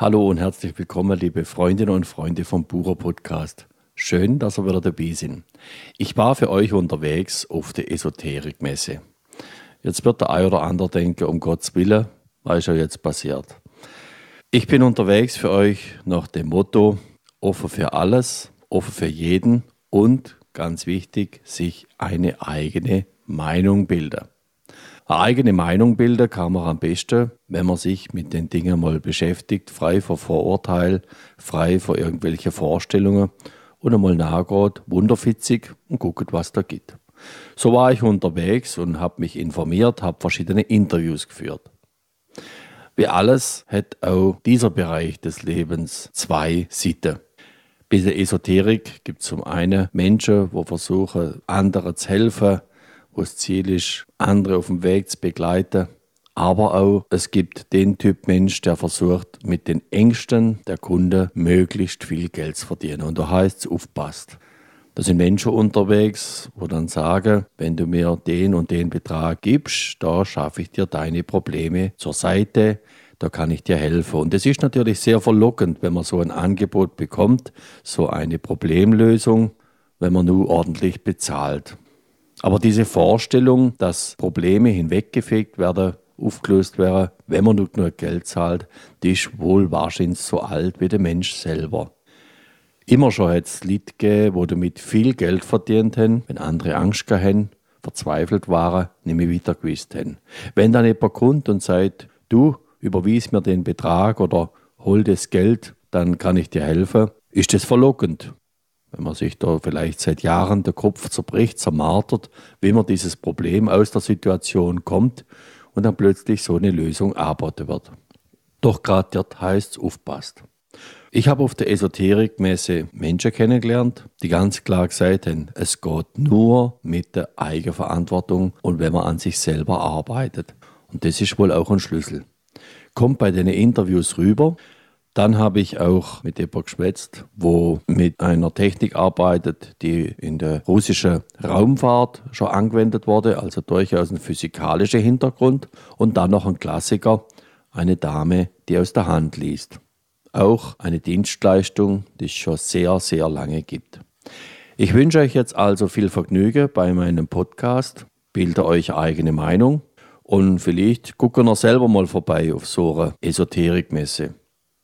Hallo und herzlich willkommen, liebe Freundinnen und Freunde vom Bucher Podcast. Schön, dass ihr wieder dabei sind. Ich war für euch unterwegs auf der Esoterikmesse. Jetzt wird der ein oder andere denken, um Gottes Willen, was ist ja jetzt passiert? Ich bin unterwegs für euch nach dem Motto, offen für alles, offen für jeden und, ganz wichtig, sich eine eigene Meinung bilden. Eine eigene Meinung bilden kann man am besten, wenn man sich mit den Dingen mal beschäftigt, frei von Vorurteil, frei von irgendwelchen Vorstellungen und einmal nachgeht, wunderfitzig und guckt, was da gibt. So war ich unterwegs und habe mich informiert, habe verschiedene Interviews geführt. Wie alles hat auch dieser Bereich des Lebens zwei Seiten. Der Esoterik gibt es zum einen Menschen, die versuchen, anderen zu helfen, wo das Ziel ist, andere auf dem Weg zu begleiten. Aber auch es gibt den Typ Mensch, der versucht, mit den Ängsten der Kunden möglichst viel Geld zu verdienen. Und da heißt es, aufpasst. Da sind Menschen unterwegs, wo dann sagen, wenn du mir den und den Betrag gibst, da schaffe ich dir deine Probleme zur Seite, da kann ich dir helfen. Und es ist natürlich sehr verlockend, wenn man so ein Angebot bekommt, so eine Problemlösung, wenn man nur ordentlich bezahlt. Aber diese Vorstellung, dass Probleme hinweggefegt werden, aufgelöst werden, wenn man nur genug Geld zahlt, die ist wohl wahrscheinlich so alt wie der Mensch selber. Immer schon hat es Leute gegeben, die damit viel Geld verdient haben, wenn andere Angst haben, verzweifelt waren, nicht mehr weiter gewusst haben. Wenn dann jemand kommt und sagt, du, überwies mir den Betrag oder hol das Geld, dann kann ich dir helfen, ist das verlockend wenn man sich da vielleicht seit Jahren der Kopf zerbricht, zermartert, wie man dieses Problem aus der Situation kommt und dann plötzlich so eine Lösung arbeitet wird. Doch gerade dort heißt es aufpasst. Ich habe auf der Esoterikmesse Menschen kennengelernt, die ganz klar gesagt haben, es geht nur mit der Eigenverantwortung und wenn man an sich selber arbeitet. Und das ist wohl auch ein Schlüssel. Kommt bei den Interviews rüber, dann habe ich auch mit jemandem geschwätzt, wo mit einer Technik arbeitet, die in der russischen Raumfahrt schon angewendet wurde, also durchaus ein physikalischer Hintergrund. Und dann noch ein Klassiker, eine Dame, die aus der Hand liest. Auch eine Dienstleistung, die es schon sehr, sehr lange gibt. Ich wünsche euch jetzt also viel Vergnügen bei meinem Podcast. Bildet euch eigene Meinung und vielleicht gucken wir selber mal vorbei auf so eine Esoterikmesse.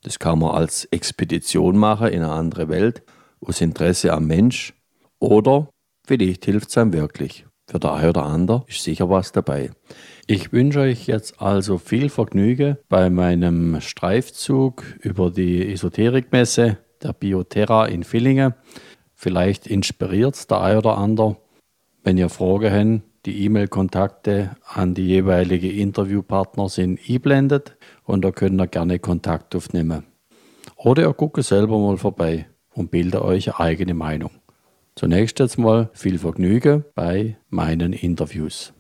Das kann man als Expedition machen in eine andere Welt, aus Interesse am Mensch. Oder vielleicht hilft es einem wirklich. Für der eine oder andere ist sicher was dabei. Ich wünsche euch jetzt also viel Vergnügen bei meinem Streifzug über die Esoterikmesse der Bioterra in Villingen. Vielleicht inspiriert es der eine oder andere. Wenn ihr Fragen habt, die E-Mail-Kontakte an die jeweilige Interviewpartner sind eingeblendet und da könnt ihr gerne Kontakt aufnehmen. Oder ihr guckt selber mal vorbei und bildet euch eine eigene Meinung. Zunächst jetzt mal viel Vergnügen bei meinen Interviews.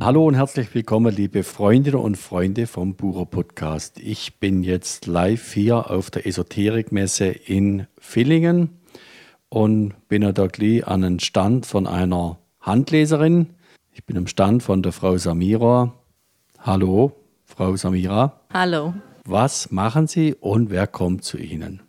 Hallo und herzlich willkommen, liebe Freundinnen und Freunde vom Bucher Podcast. Ich bin jetzt live hier auf der Esoterikmesse in Villingen und bin ja da gleich an einem Stand von einer Handleserin. Ich bin am Stand von der Frau Samira. Hallo, Frau Samira. Hallo. Was machen Sie und wer kommt zu Ihnen?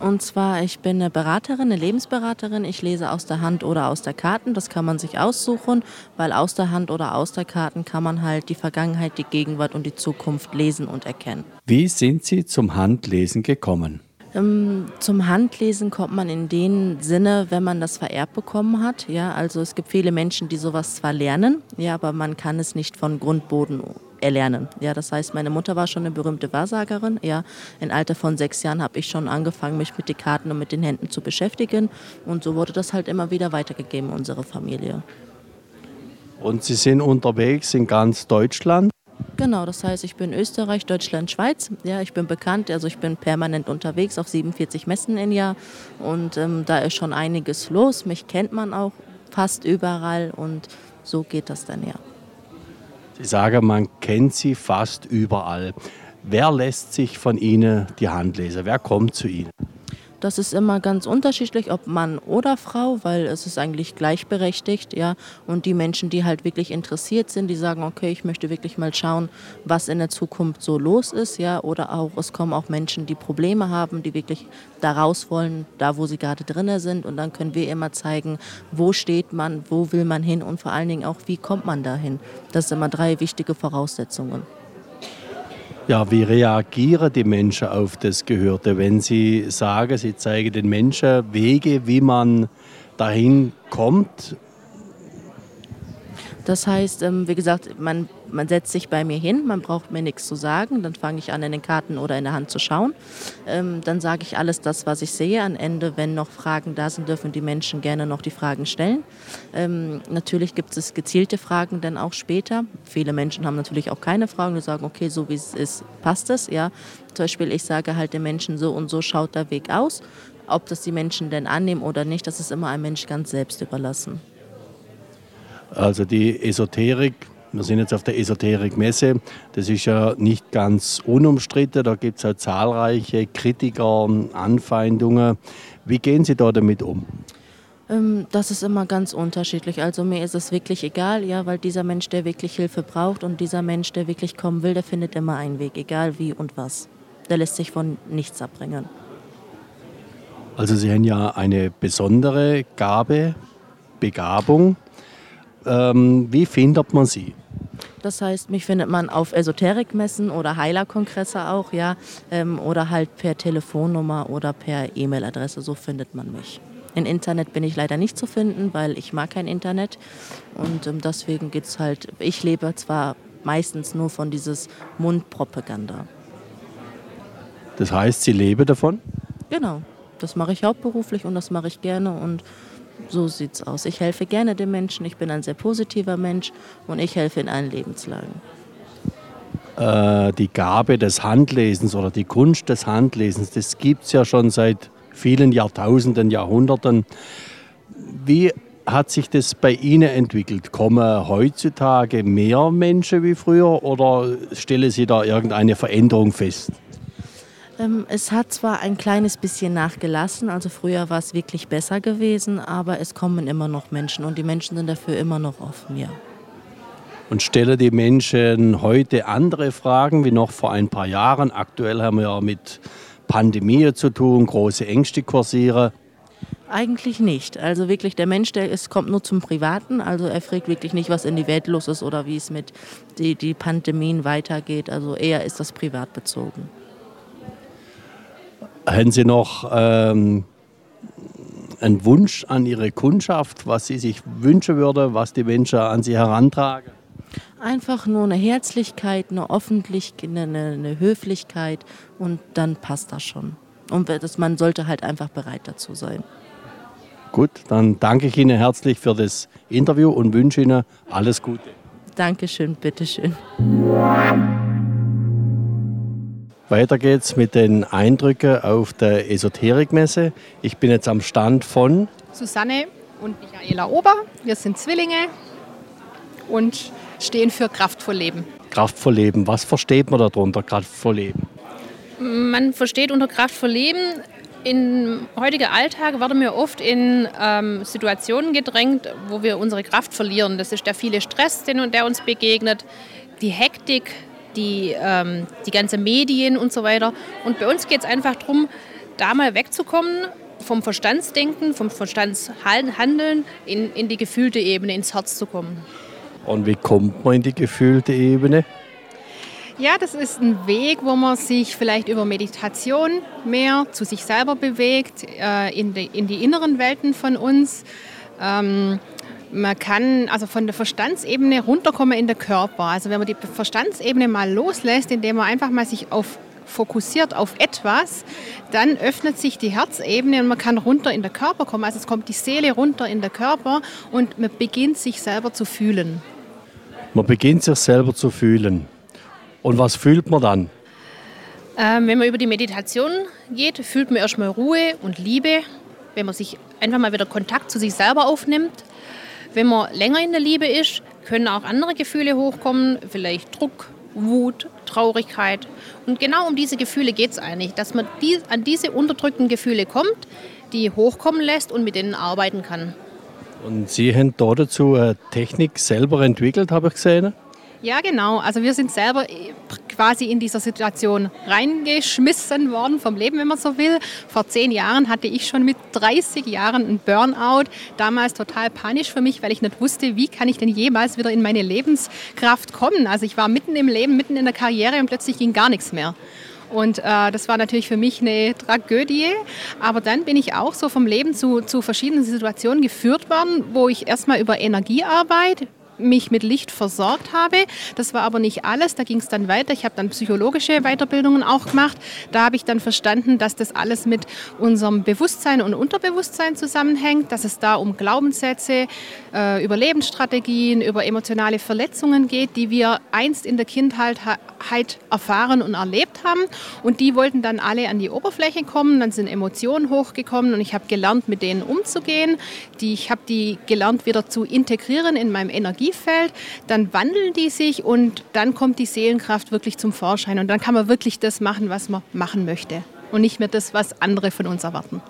Und zwar, ich bin eine Beraterin, eine Lebensberaterin. Ich lese aus der Hand oder aus der Karten. Das kann man sich aussuchen, weil aus der Hand oder aus der Karten kann man halt die Vergangenheit, die Gegenwart und die Zukunft lesen und erkennen. Wie sind Sie zum Handlesen gekommen? Ähm, zum Handlesen kommt man in dem Sinne, wenn man das vererbt bekommen hat. Ja, also es gibt viele Menschen, die sowas zwar lernen, ja, aber man kann es nicht von Grundboden erlernen. Ja, das heißt, meine Mutter war schon eine berühmte Wahrsagerin. Ja, im Alter von sechs Jahren habe ich schon angefangen, mich mit den Karten und mit den Händen zu beschäftigen. Und so wurde das halt immer wieder weitergegeben, unsere Familie. Und Sie sind unterwegs in ganz Deutschland? Genau, das heißt, ich bin Österreich, Deutschland, Schweiz. Ja, ich bin bekannt, also ich bin permanent unterwegs auf 47 Messen im Jahr und ähm, da ist schon einiges los. Mich kennt man auch fast überall und so geht das dann ja. Sie sagen, man kennt Sie fast überall. Wer lässt sich von Ihnen die Hand lesen? Wer kommt zu Ihnen? Das ist immer ganz unterschiedlich, ob Mann oder Frau, weil es ist eigentlich gleichberechtigt, ja. Und die Menschen, die halt wirklich interessiert sind, die sagen, okay, ich möchte wirklich mal schauen, was in der Zukunft so los ist, ja. Oder auch, es kommen auch Menschen, die Probleme haben, die wirklich da raus wollen, da wo sie gerade drinnen sind. Und dann können wir immer zeigen, wo steht man, wo will man hin und vor allen Dingen auch, wie kommt man dahin. Das sind immer drei wichtige Voraussetzungen. Ja, wie reagieren die Menschen auf das Gehörte, wenn sie sagen, sie zeigen den Menschen Wege, wie man dahin kommt? Das heißt, ähm, wie gesagt, man man setzt sich bei mir hin, man braucht mir nichts zu sagen, dann fange ich an, in den Karten oder in der Hand zu schauen. Ähm, dann sage ich alles das, was ich sehe. Am Ende, wenn noch Fragen da sind, dürfen die Menschen gerne noch die Fragen stellen. Ähm, natürlich gibt es gezielte Fragen dann auch später. Viele Menschen haben natürlich auch keine Fragen, die sagen, okay, so wie es ist, passt es. Ja. Zum Beispiel, ich sage halt den Menschen, so und so schaut der Weg aus. Ob das die Menschen denn annehmen oder nicht, das ist immer einem Mensch ganz selbst überlassen. Also die Esoterik wir sind jetzt auf der Esoterik-Messe. Das ist ja nicht ganz unumstritten. Da gibt es ja zahlreiche Kritiker, Anfeindungen. Wie gehen Sie da damit um? Ähm, das ist immer ganz unterschiedlich. Also mir ist es wirklich egal, ja, weil dieser Mensch, der wirklich Hilfe braucht und dieser Mensch, der wirklich kommen will, der findet immer einen Weg, egal wie und was. Der lässt sich von nichts abbringen. Also Sie haben ja eine besondere Gabe, Begabung. Ähm, wie findet man sie? Das heißt, mich findet man auf Esoterikmessen oder Heilerkongresse auch, ja, ähm, oder halt per Telefonnummer oder per E-Mail-Adresse. So findet man mich. Im Internet bin ich leider nicht zu finden, weil ich mag kein Internet und ähm, deswegen geht es halt. Ich lebe zwar meistens nur von dieses Mundpropaganda. Das heißt, Sie leben davon? Genau, das mache ich hauptberuflich und das mache ich gerne und so sieht's aus. Ich helfe gerne den Menschen. Ich bin ein sehr positiver Mensch und ich helfe in allen Lebenslagen. Äh, die Gabe des Handlesens oder die Kunst des Handlesens, das gibt es ja schon seit vielen Jahrtausenden, Jahrhunderten. Wie hat sich das bei Ihnen entwickelt? Kommen heutzutage mehr Menschen wie früher oder stellen Sie da irgendeine Veränderung fest? Ähm, es hat zwar ein kleines bisschen nachgelassen, also früher war es wirklich besser gewesen, aber es kommen immer noch Menschen und die Menschen sind dafür immer noch offen, ja. Und stellen die Menschen heute andere Fragen wie noch vor ein paar Jahren? Aktuell haben wir ja mit Pandemie zu tun, große Ängste kursieren. Eigentlich nicht. Also wirklich, der Mensch, der ist, kommt nur zum Privaten. Also er fragt wirklich nicht, was in die Welt los ist oder wie es mit die, die Pandemien weitergeht. Also eher ist das privat bezogen. Haben Sie noch ähm, einen Wunsch an Ihre Kundschaft, was Sie sich wünschen würden, was die Menschen an Sie herantragen? Einfach nur eine Herzlichkeit, eine Offentlichkeit, eine, eine Höflichkeit und dann passt das schon. Und das, man sollte halt einfach bereit dazu sein. Gut, dann danke ich Ihnen herzlich für das Interview und wünsche Ihnen alles Gute. Dankeschön, bitteschön. Weiter geht's mit den Eindrücken auf der Esoterikmesse. Ich bin jetzt am Stand von Susanne und Michaela Ober. Wir sind Zwillinge und stehen für kraftvoll Leben. Kraftvoll Leben. Was versteht man darunter, kraftvoll Leben? Man versteht unter kraftvoll Leben, im heutigen Alltag werden wir oft in ähm, Situationen gedrängt, wo wir unsere Kraft verlieren. Das ist der viele Stress, der uns begegnet, die Hektik, die, ähm, die ganzen Medien und so weiter. Und bei uns geht es einfach darum, da mal wegzukommen vom Verstandsdenken, vom Verstandshandeln in, in die gefühlte Ebene, ins Herz zu kommen. Und wie kommt man in die gefühlte Ebene? Ja, das ist ein Weg, wo man sich vielleicht über Meditation mehr zu sich selber bewegt, äh, in, die, in die inneren Welten von uns. Ähm, man kann also von der Verstandsebene runterkommen in den Körper. Also wenn man die Verstandsebene mal loslässt, indem man einfach mal sich auf fokussiert auf etwas, dann öffnet sich die Herzebene und man kann runter in den Körper kommen. Also es kommt die Seele runter in den Körper und man beginnt sich selber zu fühlen. Man beginnt sich selber zu fühlen. Und was fühlt man dann? Ähm, wenn man über die Meditation geht, fühlt man erstmal Ruhe und Liebe. Wenn man sich einfach mal wieder Kontakt zu sich selber aufnimmt, wenn man länger in der Liebe ist, können auch andere Gefühle hochkommen, vielleicht Druck, Wut, Traurigkeit. Und genau um diese Gefühle geht es eigentlich, dass man die, an diese unterdrückten Gefühle kommt, die hochkommen lässt und mit denen arbeiten kann. Und Sie haben da dazu eine Technik selber entwickelt, habe ich gesehen? Ja, genau. Also wir sind selber äh, quasi in dieser Situation reingeschmissen worden vom Leben, wenn man so will. Vor zehn Jahren hatte ich schon mit 30 Jahren einen Burnout. Damals total panisch für mich, weil ich nicht wusste, wie kann ich denn jemals wieder in meine Lebenskraft kommen. Also ich war mitten im Leben, mitten in der Karriere und plötzlich ging gar nichts mehr. Und äh, das war natürlich für mich eine Tragödie. Aber dann bin ich auch so vom Leben zu, zu verschiedenen Situationen geführt worden, wo ich erstmal über Energiearbeit, mich mit Licht versorgt habe. Das war aber nicht alles. Da ging es dann weiter. Ich habe dann psychologische Weiterbildungen auch gemacht. Da habe ich dann verstanden, dass das alles mit unserem Bewusstsein und Unterbewusstsein zusammenhängt, dass es da um Glaubenssätze, äh, Überlebensstrategien, über emotionale Verletzungen geht, die wir einst in der Kindheit erfahren und erlebt haben. Und die wollten dann alle an die Oberfläche kommen. Dann sind Emotionen hochgekommen und ich habe gelernt, mit denen umzugehen. Ich habe die gelernt, wieder zu integrieren in meinem Energie Energiefeld, dann wandeln die sich und dann kommt die Seelenkraft wirklich zum Vorschein. Und dann kann man wirklich das machen, was man machen möchte und nicht mehr das, was andere von uns erwarten.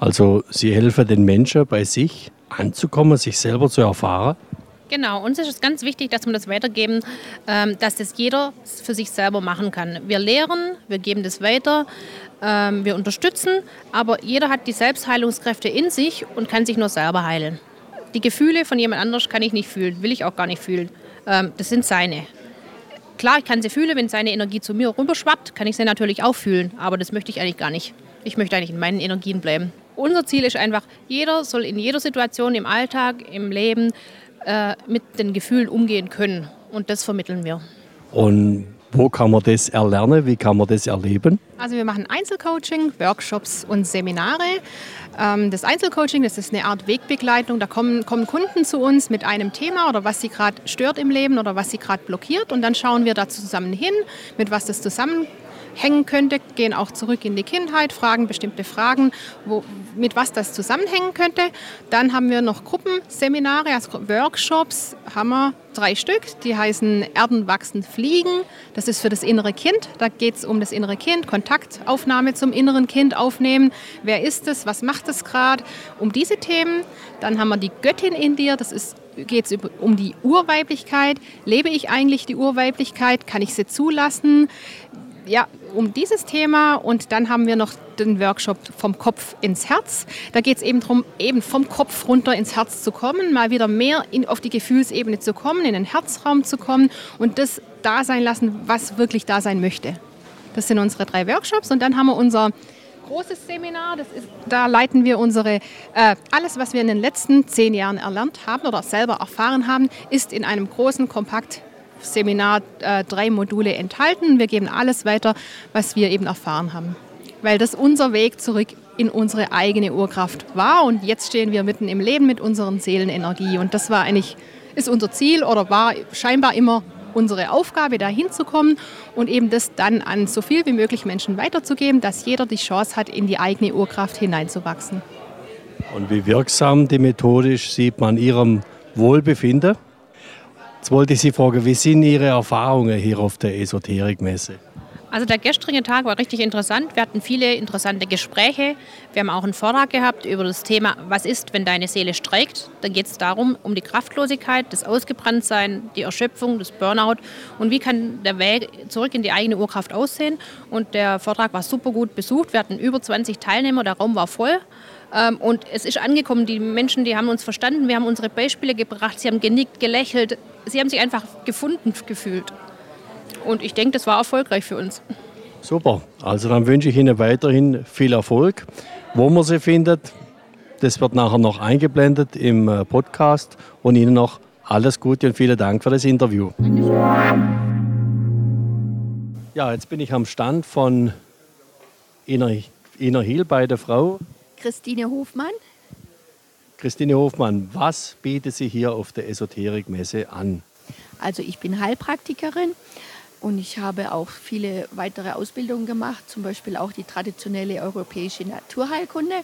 Also Sie helfen den Menschen bei sich anzukommen, sich selber zu erfahren? Genau, uns ist es ganz wichtig, dass wir das weitergeben, ähm, dass das jeder für sich selber machen kann. Wir lehren, wir geben das weiter, ähm, wir unterstützen, aber jeder hat die Selbstheilungskräfte in sich und kann sich nur selber heilen. Die Gefühle von jemand anders kann ich nicht fühlen, will ich auch gar nicht fühlen. Ähm, das sind seine. Klar, ich kann sie fühlen, wenn seine Energie zu mir rüberschwappt, kann ich sie natürlich auch fühlen, aber das möchte ich eigentlich gar nicht. Ich möchte eigentlich in meinen Energien bleiben. Unser Ziel ist einfach, jeder soll in jeder Situation im Alltag, im Leben äh, mit den Gefühlen umgehen können. Und das vermitteln wir. Und wo kann man das erlernen? Wie kann man das erleben? Also wir machen Einzelcoaching, Workshops und Seminare. Ähm, das Einzelcoaching, das ist eine Art Wegbegleitung. Da kommen, kommen Kunden zu uns mit einem Thema oder was sie gerade stört im Leben oder was sie gerade blockiert. Und dann schauen wir da zusammen hin, mit was das zusammenhängt hängen könnte, gehen auch zurück in die Kindheit, fragen bestimmte Fragen, wo, mit was das zusammenhängen könnte. Dann haben wir noch Gruppenseminare, also Workshops, haben wir drei Stück, die heißen Erden wachsen, fliegen. Das ist für das innere Kind. Da geht es um das innere Kind, Kontaktaufnahme zum inneren Kind aufnehmen. Wer ist es? Was macht es gerade? Um diese Themen. Dann haben wir die Göttin in dir. Das ist geht es um die Urweiblichkeit. Lebe ich eigentlich die Urweiblichkeit? Kann ich sie zulassen? ja, um dieses Thema und dann haben wir noch den Workshop vom Kopf ins Herz. Da geht es eben darum, eben vom Kopf runter ins Herz zu kommen, mal wieder mehr in, auf die Gefühlsebene zu kommen, in den Herzraum zu kommen und das da sein lassen, was wirklich da sein möchte. Das sind unsere drei Workshops und dann haben wir unser großes Seminar. Ist, da leiten wir unsere, äh, alles, was wir in den letzten zehn Jahren erlernt haben oder selber erfahren haben, ist in einem großen, kompakt Seminar äh, drei Module enthalten. Wir geben alles weiter, was wir eben erfahren haben. Weil das unser Weg zurück in unsere eigene Urkraft war. Und jetzt stehen wir mitten im Leben mit unseren Seelenenergie. Und das war eigentlich, ist unser Ziel oder war scheinbar immer unsere Aufgabe, da hinzukommen und eben das dann an so viel wie möglich Menschen weiterzugeben, dass jeder die Chance hat, in die eigene Urkraft hineinzuwachsen. Und wie wirksam die methodisch sieht man Ihrem Wohlbefinden? Jetzt wollte ich Sie fragen, wie sind Ihre Erfahrungen hier auf der Esoterikmesse? Also der gestrige Tag war richtig interessant. Wir hatten viele interessante Gespräche. Wir haben auch einen Vortrag gehabt über das Thema, was ist, wenn deine Seele streikt. Da geht es darum, um die Kraftlosigkeit, das Ausgebranntsein, die Erschöpfung, das Burnout und wie kann der Weg zurück in die eigene Urkraft aussehen. Und der Vortrag war super gut besucht. Wir hatten über 20 Teilnehmer, der Raum war voll. Ähm, und es ist angekommen, die Menschen, die haben uns verstanden, wir haben unsere Beispiele gebracht, sie haben genickt, gelächelt, sie haben sich einfach gefunden gefühlt. Und ich denke, das war erfolgreich für uns. Super, also dann wünsche ich Ihnen weiterhin viel Erfolg. Wo man sie findet, das wird nachher noch eingeblendet im äh, Podcast und Ihnen noch alles Gute und vielen Dank für das Interview. Ja, jetzt bin ich am Stand von Ina, Ina Hiel bei der Frau Christine Hofmann. Christine Hofmann, was bietet sie hier auf der Esoterikmesse an? Also ich bin Heilpraktikerin und ich habe auch viele weitere Ausbildungen gemacht, zum Beispiel auch die traditionelle europäische Naturheilkunde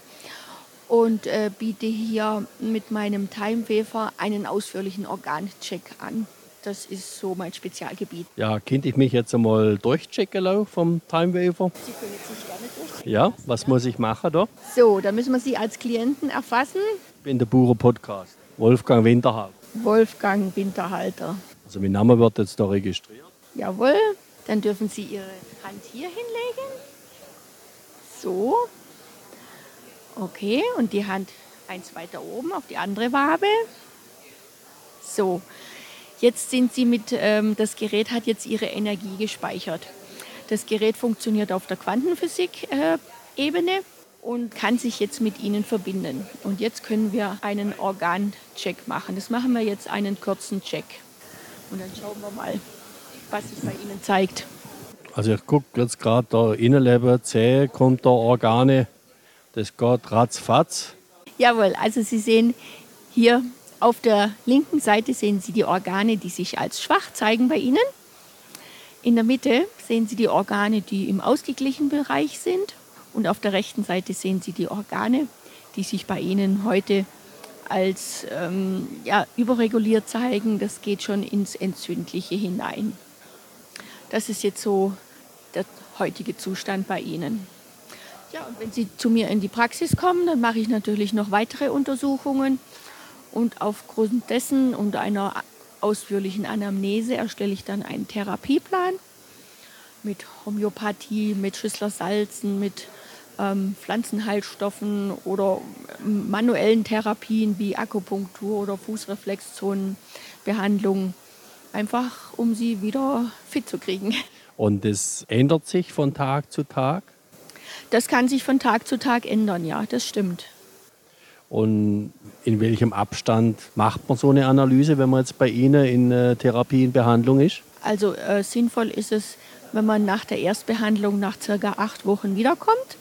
und äh, biete hier mit meinem Timeweaver einen ausführlichen Organcheck an. Das ist so mein Spezialgebiet. Ja, könnte ich mich jetzt einmal durchchecken vom Timewaver? Sie können sich gerne durchziehen. Ja, was muss ich machen da? So, dann müssen wir Sie als Klienten erfassen. Ich bin der Bauer Podcast. Wolfgang Winterhaupt. Wolfgang Winterhalter. Also mein Name wird jetzt da registriert. Jawohl. Dann dürfen Sie Ihre Hand hier hinlegen. So. Okay, und die Hand eins weiter oben auf die andere Wabe. So. Jetzt sind Sie mit, ähm, das Gerät hat jetzt Ihre Energie gespeichert. Das Gerät funktioniert auf der Quantenphysik-Ebene und kann sich jetzt mit Ihnen verbinden. Und jetzt können wir einen Organcheck machen. Das machen wir jetzt einen kurzen Check. Und dann schauen wir mal, was sich bei Ihnen zeigt. Also ich gucke jetzt gerade da Innenleben, Zähne, kommt da Organe. Das geht ratzfatz. Jawohl, also Sie sehen hier auf der linken Seite sehen Sie die Organe, die sich als schwach zeigen bei Ihnen. In der Mitte sehen Sie die Organe, die im ausgeglichenen Bereich sind. Und auf der rechten Seite sehen Sie die Organe, die sich bei Ihnen heute als ähm, ja, überreguliert zeigen. Das geht schon ins Entzündliche hinein. Das ist jetzt so der heutige Zustand bei Ihnen. Ja, und wenn Sie zu mir in die Praxis kommen, dann mache ich natürlich noch weitere Untersuchungen. Und aufgrund dessen und einer ausführlichen Anamnese erstelle ich dann einen Therapieplan mit Homöopathie, mit Schüssler Salzen, mit ähm, Pflanzenheilstoffen oder manuellen Therapien wie Akupunktur oder Fußreflexzonenbehandlung, einfach um sie wieder fit zu kriegen. Und das ändert sich von Tag zu Tag? Das kann sich von Tag zu Tag ändern, ja, das stimmt. Und in welchem Abstand macht man so eine Analyse, wenn man jetzt bei Ihnen in äh, Therapie, in Behandlung ist? Also äh, sinnvoll ist es, wenn man nach der Erstbehandlung nach circa acht Wochen wiederkommt.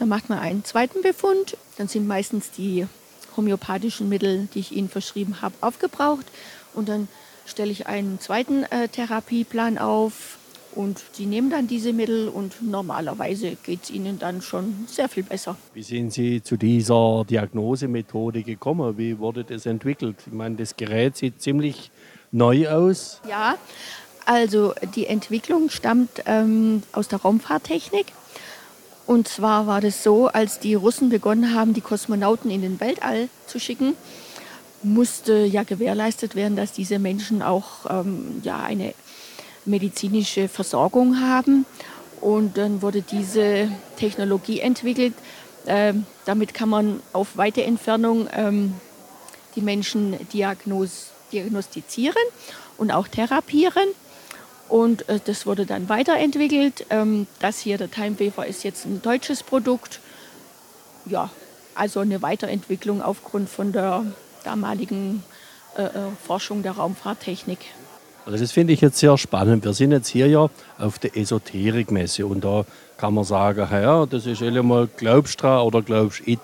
Dann macht man einen zweiten Befund. Dann sind meistens die homöopathischen Mittel, die ich Ihnen verschrieben habe, aufgebraucht. Und dann stelle ich einen zweiten äh, Therapieplan auf. Und Sie nehmen dann diese Mittel und normalerweise geht es Ihnen dann schon sehr viel besser. Wie sind Sie zu dieser Diagnosemethode gekommen? Wie wurde das entwickelt? Ich meine, das Gerät sieht ziemlich neu aus. Ja, also die Entwicklung stammt ähm, aus der Raumfahrttechnik. Und zwar war das so, als die Russen begonnen haben, die Kosmonauten in den Weltall zu schicken, musste ja gewährleistet werden, dass diese Menschen auch ähm, ja, eine medizinische Versorgung haben. Und dann wurde diese Technologie entwickelt. Ähm, damit kann man auf weite Entfernung ähm, die Menschen diagnos diagnostizieren und auch therapieren. Und äh, das wurde dann weiterentwickelt. Ähm, das hier, der Timewafer, ist jetzt ein deutsches Produkt. Ja, also eine Weiterentwicklung aufgrund von der damaligen äh, äh Forschung der Raumfahrttechnik. Also das finde ich jetzt sehr spannend. Wir sind jetzt hier ja auf der Esoterikmesse und da kann man sagen, ja, das ist mal glaubst du oder glaubst it.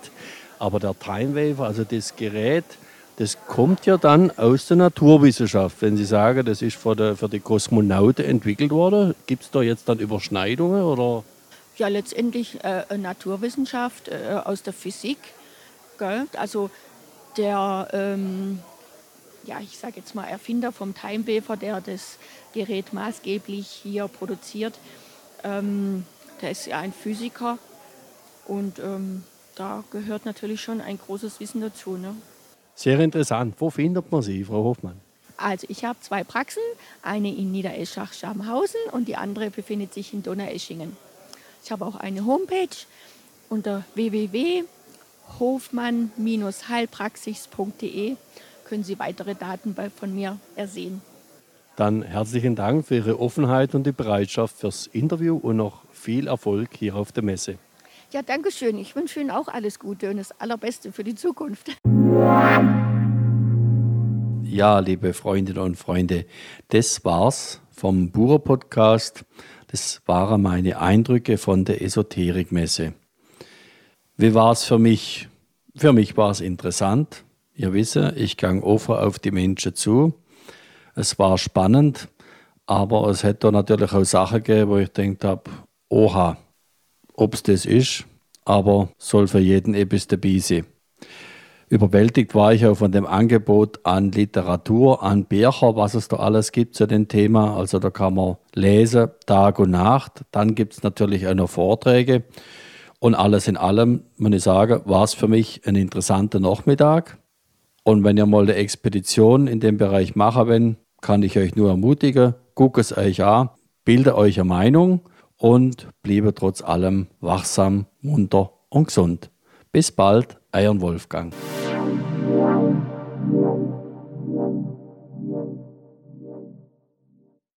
Aber der Timewaver, also das Gerät, das kommt ja dann aus der Naturwissenschaft. Wenn Sie sagen, das ist für die, für die Kosmonauten entwickelt worden, gibt es da jetzt dann Überschneidungen oder? Ja, letztendlich äh, Naturwissenschaft äh, aus der Physik. Gell? Also der ähm, ja, ich sage jetzt mal Erfinder vom Timewafer, der das Gerät maßgeblich hier produziert, ähm, der ist ja ein Physiker und ähm, da gehört natürlich schon ein großes Wissen dazu. Ne? Sehr interessant. Wo findet man Sie, Frau Hofmann? Also ich habe zwei Praxen, eine in Niedereschach-Schamhausen und die andere befindet sich in Donaueschingen. Ich habe auch eine Homepage unter www.hofmann-heilpraxis.de können Sie weitere Daten von mir ersehen. Dann herzlichen Dank für Ihre Offenheit und die Bereitschaft fürs Interview und noch viel Erfolg hier auf der Messe. Ja, danke schön. Ich wünsche Ihnen auch alles Gute und das Allerbeste für die Zukunft. Ja, liebe Freundinnen und Freunde, das war's vom Bura Podcast. Das waren meine Eindrücke von der Esoterikmesse. Wie war es für mich? Für mich war es interessant. Ihr wisst, ich gang offen auf die Menschen zu. Es war spannend, aber es hätte natürlich auch Sachen gegeben, wo ich gedacht habe, oha, ob es das ist, aber soll für jeden etwas dabei sein. Überwältigt war ich auch von dem Angebot an Literatur, an Bücher, was es da alles gibt zu dem Thema. Also da kann man lesen, Tag und Nacht. Dann gibt es natürlich auch noch Vorträge. Und alles in allem, muss ich sagen, war es für mich ein interessanter Nachmittag. Und wenn ihr mal eine Expedition in dem Bereich machen wollt, kann ich euch nur ermutigen, guckt es euch an, bildet euch eine Meinung und bliebe trotz allem wachsam, munter und gesund. Bis bald, euer Wolfgang.